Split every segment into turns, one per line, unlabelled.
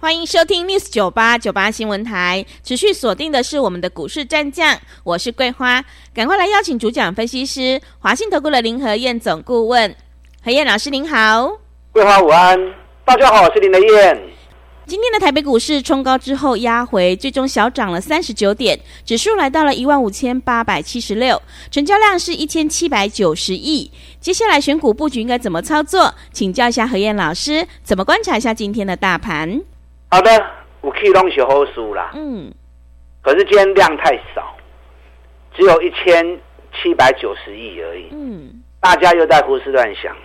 欢迎收听 News 九八九八新闻台，持续锁定的是我们的股市战将，我是桂花，赶快来邀请主讲分析师华信投顾的林和燕总顾问，何燕老师您好，
桂花午安，大家好，我是林和燕。
今天的台北股市冲高之后压回，最终小涨了三十九点，指数来到了一万五千八百七十六，成交量是一千七百九十亿。接下来选股布局应该怎么操作？请教一下何燕老师，怎么观察一下今天的大盘？
好的，我可以弄小好数啦。嗯，可是今天量太少，只有一千七百九十亿而已。嗯，大家又在胡思乱想，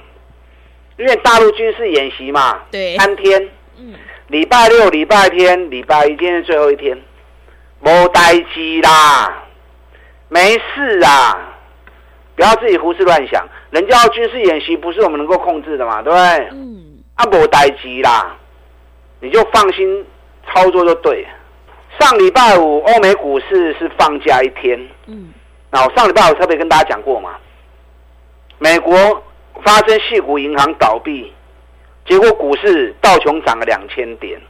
因为大陆军事演习嘛，
对，
三天。嗯，礼拜六、礼拜天、礼拜一，今天是最后一天，没待机啦，没事啊，不要自己胡思乱想。人家军事演习不是我们能够控制的嘛，对不对？嗯，啊，没待机啦。你就放心操作就对。上礼拜五欧美股市是放假一天，嗯，那我上礼拜五特别跟大家讲过嘛，美国发生系股银行倒闭，结果股市道琼涨了两千点，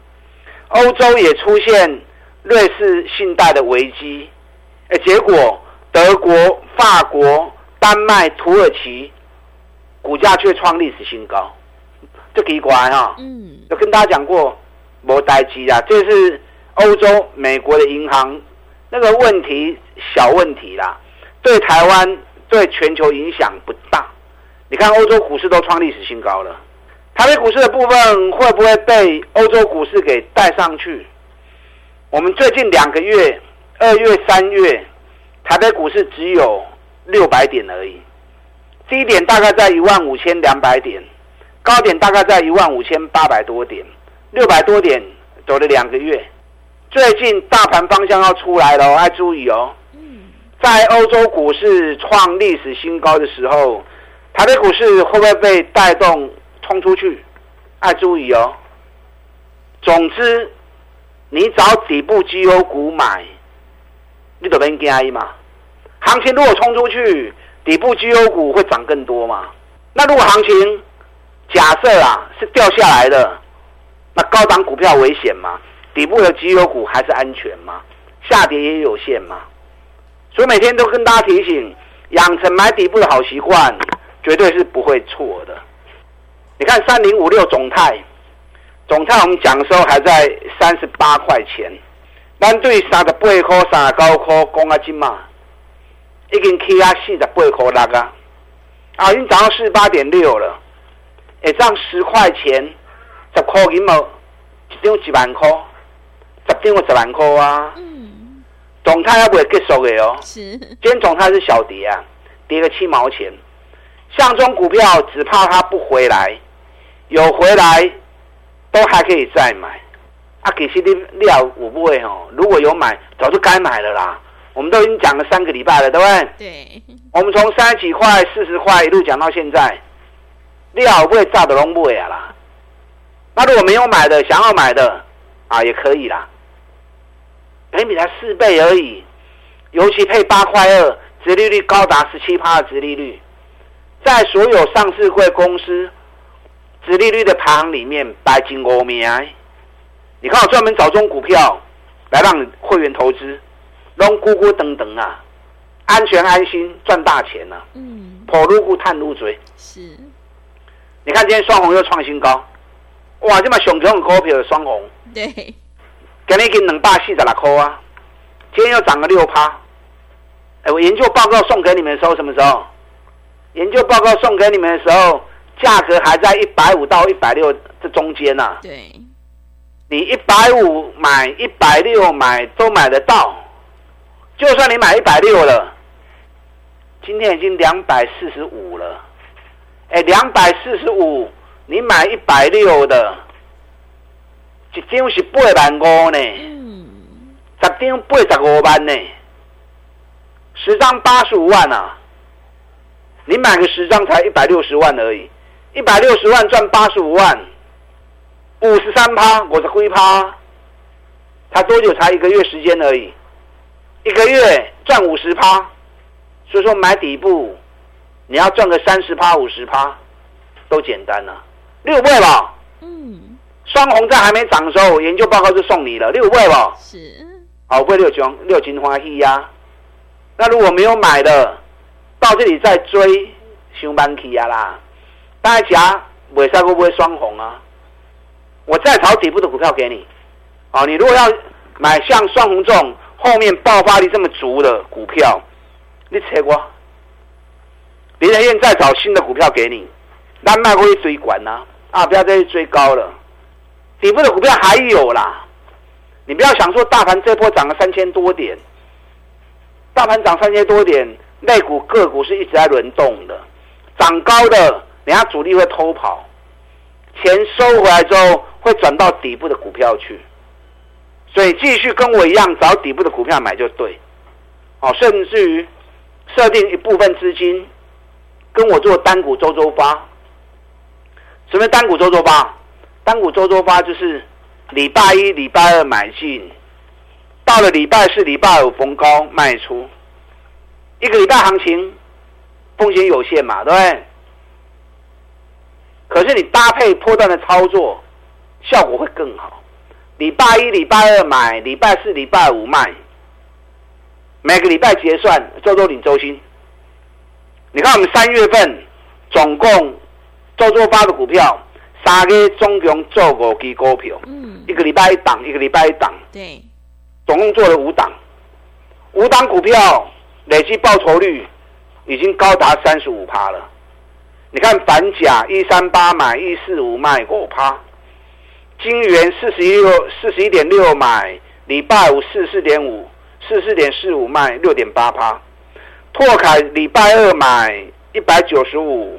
欧洲也出现瑞士信贷的危机，哎，结果德国、法国、丹麦、土耳其股价却创历史新高，这奇怪哈，嗯，有跟大家讲过。没待机啊，这是欧洲、美国的银行那个问题小问题啦，对台湾、对全球影响不大。你看欧洲股市都创历史新高了，台北股市的部分会不会被欧洲股市给带上去？我们最近两个月，二月、三月，台北股市只有六百点而已，低点大概在一万五千两百点，高点大概在一万五千八百多点。六百多点走了两个月，最近大盘方向要出来了，要注意哦。在欧洲股市创历史新高的时候，台北股市会不会被带动冲出去？要注意哦。总之，你找底部绩优股买，你都别惊嘛。行情如果冲出去，底部绩优股会涨更多嘛？那如果行情假设啊是掉下来的？那高档股票危险吗？底部的绩优股还是安全吗？下跌也有限吗？所以每天都跟大家提醒，养成买底部的好习惯，绝对是不会错的。你看三零五六总泰，总泰我们讲的时候还在三十八块钱，但对三十八块、三十九块讲啊金嘛，已经起啊四十八块六啊，啊已经涨到四十八点六了，哎，涨十块钱。十块银毛，一张一万块，十张我十万块啊。嗯，总泰还不会结束的哦。是，今天总泰是小跌啊，跌个七毛钱。像这种股票，只怕它不回来，有回来都还可以再买。啊，其实你料我不会哦，如果有买，早就该买了啦。我们都已经讲了三个礼拜了，对不对？
对。
我们从三十几块、四十块一路讲到现在，料不会炸的拢不会啊啦。那如果没有买的，想要买的啊，也可以啦。本比才四倍而已，尤其配八块二，殖利率高达十七趴的殖利率，在所有上市柜公司殖利率的排行里面排前五名。你看我专门找这种股票来让会员投资，让咕咕等等啊，安全安心赚大钱呢、啊。嗯，跑路股探路嘴。是，你看今天双红又创新高。哇！这么熊熊的股票的双红，
对，
今天已经两百四十六块啊，今天又涨了六趴。哎，我研究报告送给你们的时候什么时候？研究报告送给你们的时候，价格还在一百五到一百六这中间呢、啊。
对，
你一百五买，一百六买都买得到。就算你买一百六了，今天已经两百四十五了。哎，两百四十五。你买一百六的，一张是八万五呢，十张八十五万呢。十张八十五万啊，你买个十张才一百六十万而已，一百六十万赚八十五万，五十三趴，我是亏趴，才多久？才一个月时间而已，一个月赚五十趴，所以说买底部，你要赚个三十趴、五十趴，都简单了，啊，六倍吧。嗯。双红在还没涨的时候，研究报告就送你了六倍吧。是。好，会六金六金花一呀。那如果没有买的，到这里再追，上班去啊啦。大家尾赛会不会双红啊？我再炒底部的股票给你。好，你如果要买像双红这种后面爆发力这么足的股票，你切过。林德燕再找新的股票给你，那卖过一追管呢？啊，啊不要再去追高了。底部的股票还有啦，你不要想说大盘这波涨了三千多点。大盘涨三千多点，那股个股是一直在轮动的，涨高的，人家主力会偷跑，钱收回来之后会转到底部的股票去，所以继续跟我一样找底部的股票买就对，哦，甚至于设定一部分资金跟我做单股周周发，什么单股周周八？单股周周八就是礼拜一、礼拜二买进。到了礼拜四、礼拜五逢高卖出，一个礼拜行情风险有限嘛，对不对？可是你搭配波段的操作，效果会更好。礼拜一、礼拜二买，礼拜四、礼拜五卖，每个礼拜结算，周周领周薪。你看我们三月份总共周周发的股票，三个总共做五支股票，嗯，一个礼拜一档，一个礼拜一档，对。总共做了五档，五档股票累计报酬率已经高达三十五趴了。你看反甲一三八买一四五卖五趴，金圆四十一六四十一点六买，礼拜五四四点五四四点四五卖六点八趴，拓凯礼拜二买一百九十五，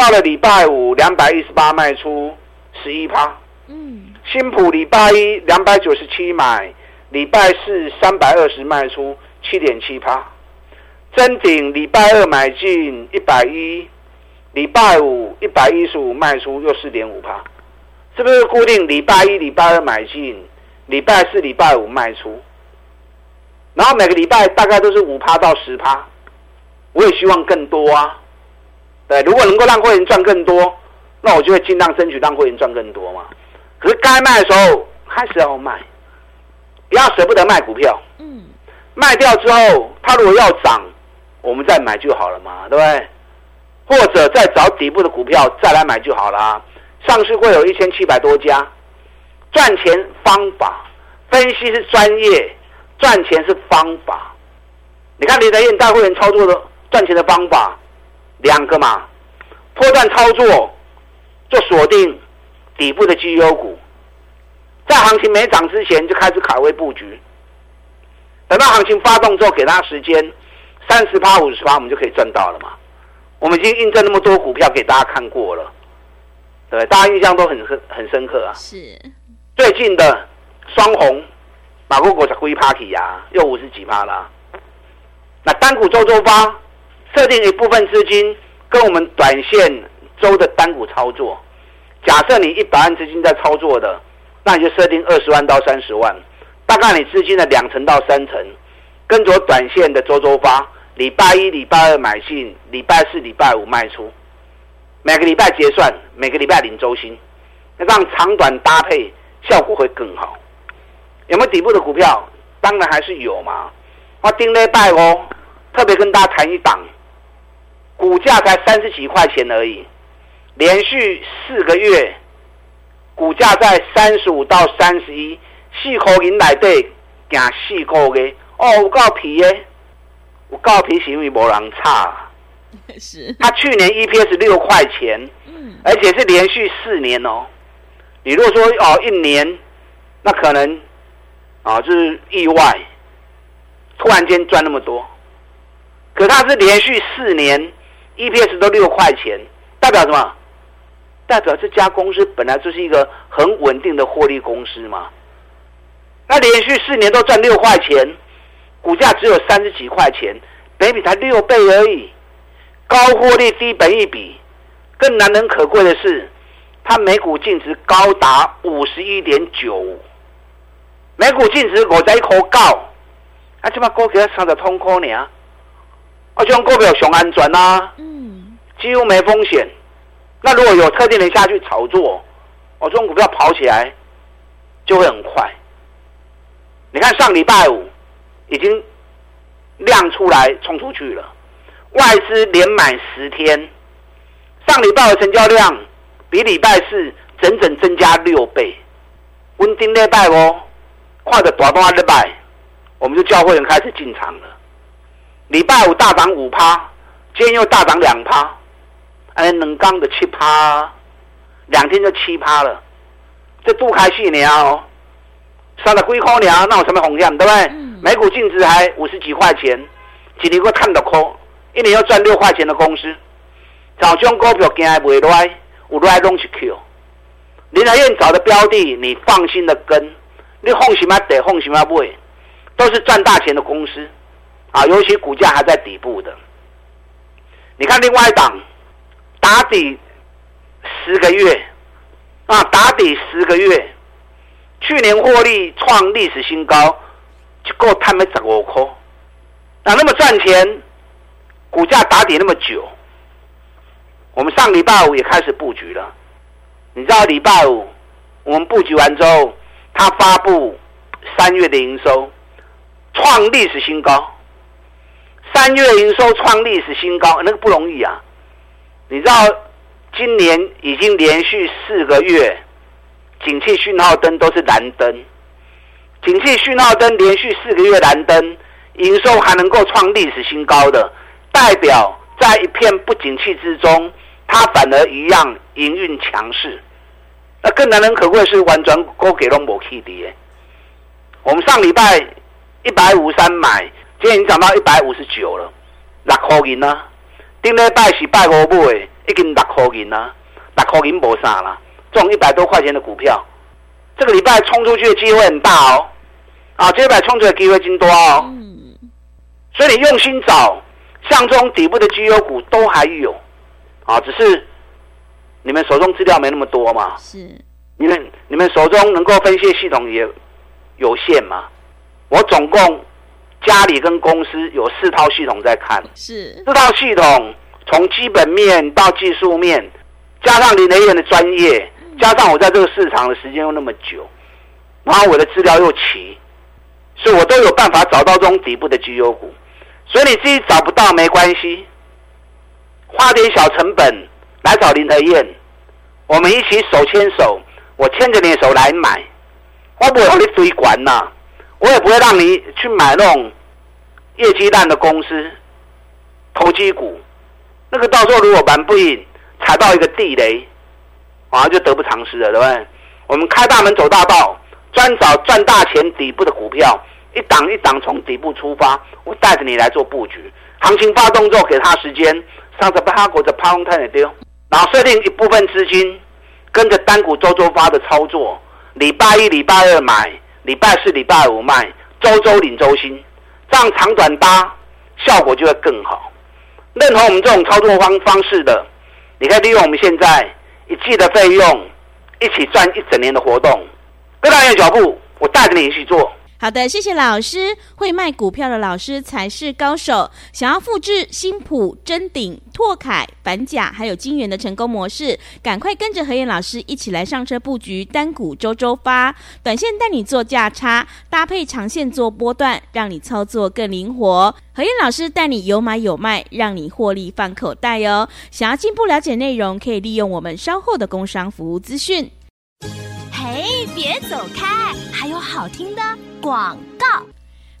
到了礼拜五两百一十八卖出十一趴。嗯，新普礼拜一两百九十七买。礼拜四三百二十卖出七点七趴，臻鼎礼拜二买进一百一，礼拜五一百一十五卖出又四点五趴，是不是固定礼拜一、礼拜二买进，礼拜四、礼拜五卖出，然后每个礼拜大概都是五趴到十趴，我也希望更多啊。对，如果能够让会员赚更多，那我就会尽量争取让会员赚更多嘛。可是该卖的时候还是要卖。不要舍不得卖股票，嗯，卖掉之后，它如果要涨，我们再买就好了嘛，对不对？或者再找底部的股票再来买就好了。上市会有一千七百多家，赚钱方法分析是专业，赚钱是方法。你看李德燕带会员操作的赚钱的方法两个嘛，破段操作就锁定底部的绩优股。在行情没涨之前就开始卡位布局，等到行情发动之后，给它时间，三十趴、五十趴，我们就可以赚到了嘛。我们已经印证那么多股票给大家看过了，对，大家印象都很很很深刻啊。是最近的双红，马国国才归 party 呀，又五十几趴了。那单股周周发，设定一部分资金跟我们短线周的单股操作。假设你一百万资金在操作的。那你就设定二十万到三十万，大概你资金的两成到三成，跟着短线的周周发，礼拜一、礼拜二买进，礼拜四、礼拜五卖出，每个礼拜结算，每个礼拜领周薪，那这样长短搭配效果会更好。有没有底部的股票？当然还是有嘛。我盯了拜哦，特别跟大家谈一档，股价才三十几块钱而已，连续四个月。股价在三十五到三十一，四块银来对，行四块的哦，有够皮耶，有够皮是因为没人差。是。他去年 EPS 六块钱，嗯，而且是连续四年哦。你如果说哦一年，那可能啊就是意外，突然间赚那么多。可他是连续四年 EPS 都六块钱，代表什么？代表这家公司本来就是一个很稳定的获利公司嘛，那连续四年都赚六块钱，股价只有三十几块钱，本比才六倍而已，高获利低本益比，更难能可贵的是，它每股净值高达五十一点九，每股净值我在一口高，啊，这把股票上的通科呢，啊，这种股票熊安全啊，嗯，几乎没风险。那如果有特定人下去炒作，我这种股票跑起来就会很快。你看上礼拜五已经量出来冲出去了，外资连买十天，上礼拜的成交量比礼拜四整整增加六倍。温丁礼拜哦，快的短短礼拜，我们就教会员开始进场了。礼拜五大涨五趴，今天又大涨两趴。哎，冷刚的七趴，两天就七趴了，这不开心呢哦，杀了龟壳鸟，那有什么风险，对不对？每股净值还五十几块钱，一年个看到空，一年要赚六块钱的公司，找这种股票惊还袂来，有来拢去 Q。林和彦找的标的，你放心的跟，你放心嘛得，放心嘛不，都是赚大钱的公司，啊，尤其股价还在底部的。你看另外一档。打底十个月，啊，打底十个月，去年获利创历史新高，就够他们十五块，哪那么赚钱？股价打底那么久，我们上礼拜五也开始布局了。你知道礼拜五我们布局完之后，他发布三月的营收创历史新高，三月营收创历史新高，那个不容易啊。你知道，今年已经连续四个月，景气讯号灯都是蓝灯。景气讯号灯连续四个月蓝灯，营收还能够创历史新高的，代表在一片不景气之中，它反而一样营运强势。那更难能可贵是，完全高给了某 K D。我们上礼拜一百五三买，今天已经涨到一百五十九了，六块银呢？顶礼拜是拜五买，已经六块银啦，六块银无啥啦，中一百多块钱的股票，这个礼拜冲出去的机会很大哦，啊，这礼拜冲出去的机会真多哦，嗯，所以你用心找，像这种底部的绩优股都还有，啊，只是你们手中资料没那么多嘛，是，你们你们手中能够分析系统也有限嘛，我总共。家里跟公司有四套系统在看，是四套系统从基本面到技术面，加上林和燕的专业，加上我在这个市场的时间又那么久，然后我的资料又齐，所以我都有办法找到这种底部的绩优股。所以你自己找不到没关系，花点小成本来找林德燕，我们一起手牵手，我牵着你的手来买，我不会让你追管呐。我也不会让你去买那种业绩烂的公司、投机股，那个到时候如果玩不赢，踩到一个地雷，啊，就得不偿失了，对不对？我们开大门走大道，专找赚大钱底部的股票，一档一档从底部出发，我带着你来做布局。行情发动之后，给他时间，上着八股的趴空太也丢，然后设定一部分资金，跟着单股周周发的操作，礼拜一、礼拜二买。礼拜四、礼拜五卖，周周领周薪，这样长短搭效果就会更好。任何我们这种操作方方式的，你可以利用我们现在一季的费用，一起赚一整年的活动。跟大家脚步，我带着你一起做。
好的，谢谢老师。会卖股票的老师才是高手。想要复制新普、臻鼎、拓凯、反甲还有金源的成功模式，赶快跟着何燕老师一起来上车布局单股周周发，短线带你做价差，搭配长线做波段，让你操作更灵活。何燕老师带你有买有卖，让你获利放口袋哦。想要进一步了解内容，可以利用我们稍后的工商服务资讯。
嘿，别走开，还有好听的。广告。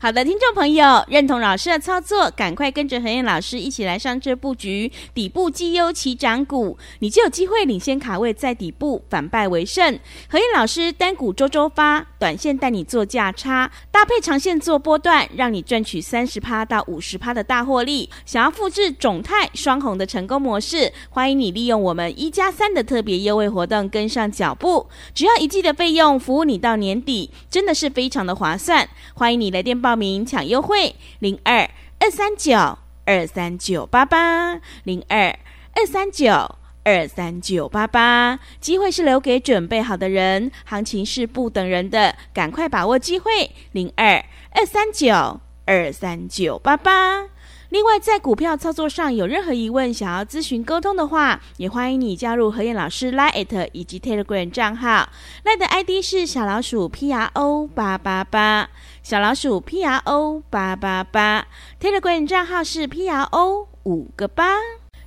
好的，听众朋友，认同老师的操作，赶快跟着何燕老师一起来上车布局底部绩优起涨股，你就有机会领先卡位在底部，反败为胜。何燕老师单股周周发，短线带你做价差，搭配长线做波段，让你赚取三十趴到五十趴的大获利。想要复制种泰双红的成功模式，欢迎你利用我们一加三的特别优惠活动跟上脚步，只要一季的费用，服务你到年底，真的是非常的划算。欢迎你来电报。报名抢优惠，零二二三九二三九八八零二二三九二三九八八，机会是留给准备好的人，行情是不等人的，赶快把握机会，零二二三九二三九八八。另外，在股票操作上有任何疑问，想要咨询沟通的话，也欢迎你加入何燕老师 Line 以及 Telegram 账号。Line 的 ID 是小老鼠 P R O 八八八，小老鼠 P R O 八八八。Telegram 账号是 P R O 五个八。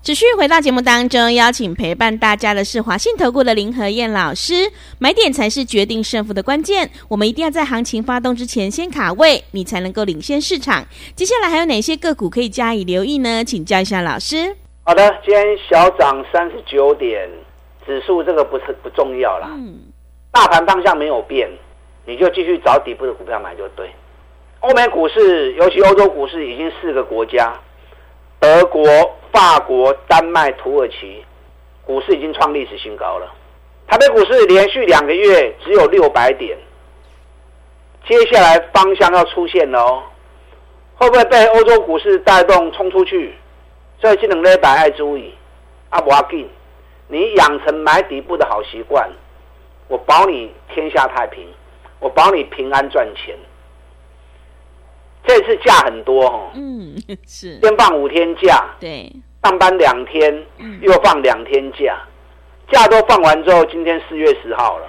持续回到节目当中，邀请陪伴大家的是华信投顾的林和燕老师。买点才是决定胜负的关键，我们一定要在行情发动之前先卡位，你才能够领先市场。接下来还有哪些个股可以加以留意呢？请教一下老师。
好的，今天小涨三十九点，指数这个不是不重要啦。嗯，大盘方向没有变，你就继续找底部的股票买就对。欧美股市，尤其欧洲股市，已经四个国家，德国。法国、丹麦、土耳其股市已经创历史新高了。台北股市连续两个月只有六百点，接下来方向要出现了哦，会不会被欧洲股市带动冲出去？所以这两礼拜爱注意。阿不阿紧，你养成买底部的好习惯，我保你天下太平，我保你平安赚钱。这次假很多哦，
嗯，是。
先放五天假，
对，
上班两天，又放两天假，假都放完之后，今天四月十号了，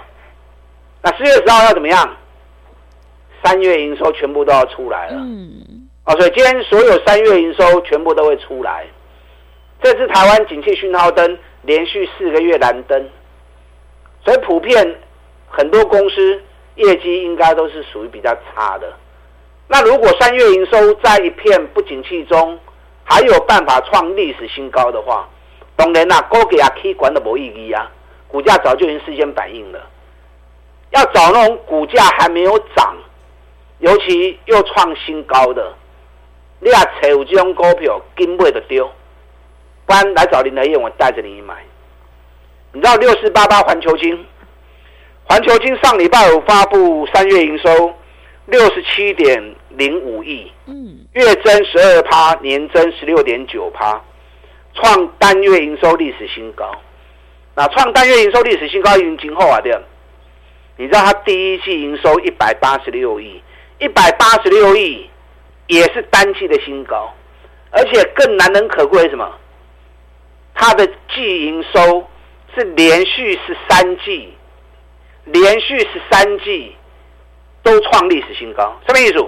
那四月十号要怎么样？三月营收全部都要出来了，嗯，哦，所以今天所有三月营收全部都会出来。这次台湾景气讯号灯连续四个月蓝灯，所以普遍很多公司业绩应该都是属于比较差的。那如果三月营收在一片不景气中，还有办法创历史新高的话，当然啦，高给啊 K 管的没意义啊，股价早就已经事先反应了。要找那种股价还没有涨，尤其又创新高的，你要找这种股票，根本就丢。不然来找林和彦，我带着你买。你知道六四八八环球金，环球金上礼拜五发布三月营收。六十七点零五亿，嗯，月增十二趴，年增十六点九趴，创单月营收历史新高。那创单月营收历史新高，已经今后啊，对，你知道它第一季营收一百八十六亿，一百八十六亿也是单季的新高，而且更难能可贵是什么？它的季营收是连续十三季，连续十三季。都创历史新高，什么意思？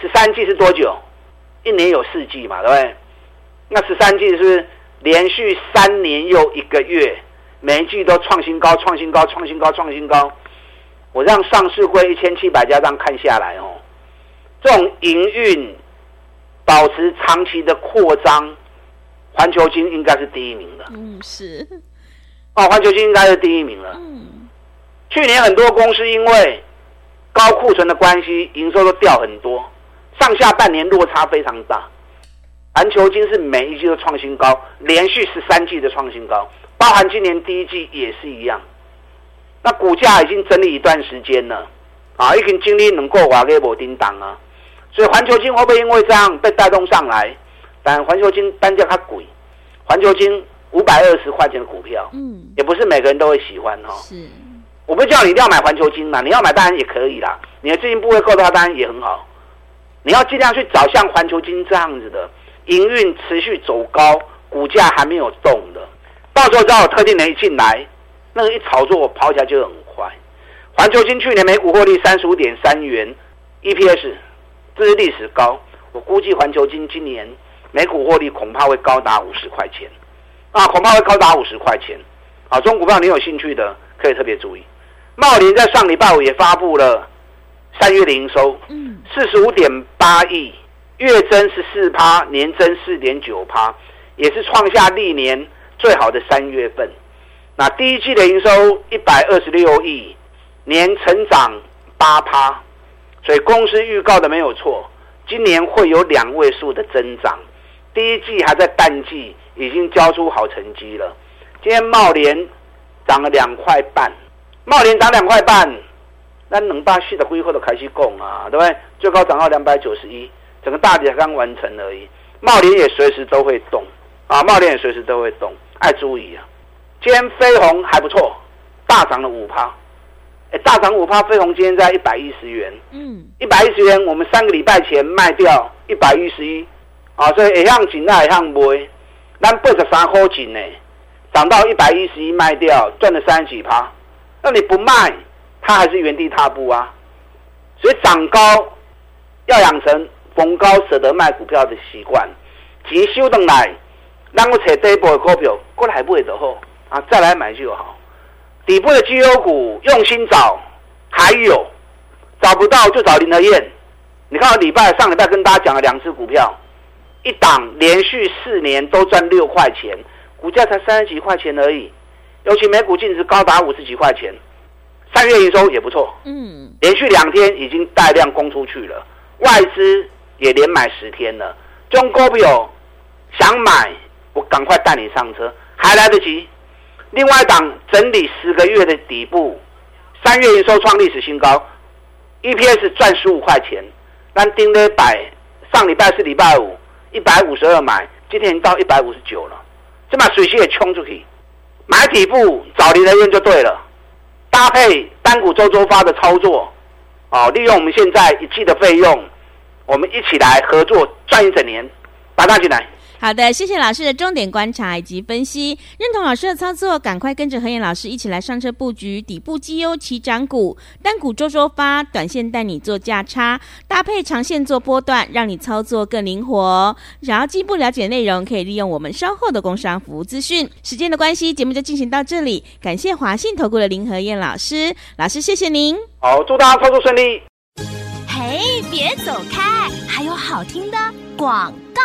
十三季是多久？一年有四季嘛，对不对？那十三季是连续三年又一个月，每一季都创新高、创新高、创新高、创新高？我让上市会一千七百家这样看下来哦，这种营运保持长期的扩张，环球金应该是第一名的。
嗯，是。
哦，环球金应该是第一名了。嗯。去年很多公司因为高库存的关系，营收都掉很多，上下半年落差非常大。环球金是每一季都创新高，连续十三季的创新高，包含今年第一季也是一样。那股价已经整理一段时间了，啊，已经经历能够瓦给我叮当啊，所以环球金会不会因为这样被带动上来？但环球金单价它贵，环球金五百二十块钱的股票，嗯，也不是每个人都会喜欢哈。是。我不是叫你一定要买环球金嘛，你要买当然也可以啦。你的资金部位够的话，当然也很好。你要尽量去找像环球金这样子的营运持续走高、股价还没有动的，到时候只要有特定人一进来，那个一炒作跑起来就很快。环球金去年每股获利三十五点三元，EPS 这是历史高。我估计环球金今年每股获利恐怕会高达五十块钱啊，恐怕会高达五十块钱啊。中股票你有兴趣的可以特别注意。茂林在上礼拜五也发布了三月的营收，嗯，四十五点八亿，月增十四趴，年增四点九趴，也是创下历年最好的三月份。那第一季的营收一百二十六亿，年成长八趴，所以公司预告的没有错，今年会有两位数的增长。第一季还在淡季，已经交出好成绩了。今天茂联涨了两块半。茂林涨两块半，那能把戏的挥霍都开始供啊，对不对？最高涨到两百九十一，整个大底才刚完成而已。茂林也随时都会动啊，茂林也随时都会动，爱注意啊。今天飞鸿还不错，大涨了五趴，哎，大涨五趴，飞鸿今天在一百一十元，嗯，一百一十元，我们三个礼拜前卖掉一百一十一，啊，所以一向紧，那一向卖，咱八十三块钱呢，涨到一百一十一卖掉，赚了三十几趴，那你不卖，它还是原地踏步啊，所以涨高要养成逢高舍得卖股票的习惯，急修等来，让我找底部的股票过来买就好。啊，再来买就好。底部的绩优股用心找，还有找不到就找林和彦。你看，我礼拜上礼拜跟大家讲了两只股票，一档连续四年都赚六块钱，股价才三十几块钱而已。尤其每股净值高达五十几块钱，三月营收也不错。嗯，连续两天已经带量攻出去了，外资也连买十天了。中国票想买，我赶快带你上车，还来得及。另外一档整理十个月的底部，三月营收创历史新高，EPS 赚十五块钱。但盯了百，上礼拜是礼拜五，一百五十二买，今天已经到一百五十九了。这把水星也冲出去，买底部找林德彦就对了。搭配单股周周发的操作，哦，利用我们现在一季的费用，我们一起来合作赚一整年，把大进来。
好的，谢谢老师的重点观察以及分析，认同老师的操作，赶快跟着何燕老师一起来上车布局底部绩优起涨股，单股周周发，短线带你做价差，搭配长线做波段，让你操作更灵活。想要进一步了解内容，可以利用我们稍后的工商服务资讯。时间的关系，节目就进行到这里，感谢华信投顾的林何燕老师，老师谢谢您。
好，祝大家操作顺利。
嘿，别走开，还有好听的广告。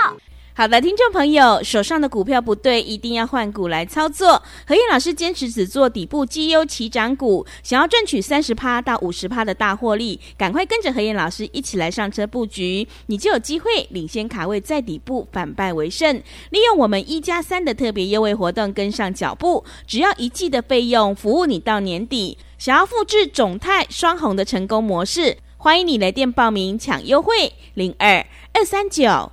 好的，听众朋友，手上的股票不对，一定要换股来操作。何燕老师坚持只做底部绩优起涨股，想要赚取三十趴到五十趴的大获利，赶快跟着何燕老师一起来上车布局，你就有机会领先卡位在底部，反败为胜。利用我们一加三的特别优惠活动，跟上脚步，只要一季的费用，服务你到年底。想要复制种泰双红的成功模式，欢迎你来电报名抢优惠零二二三九。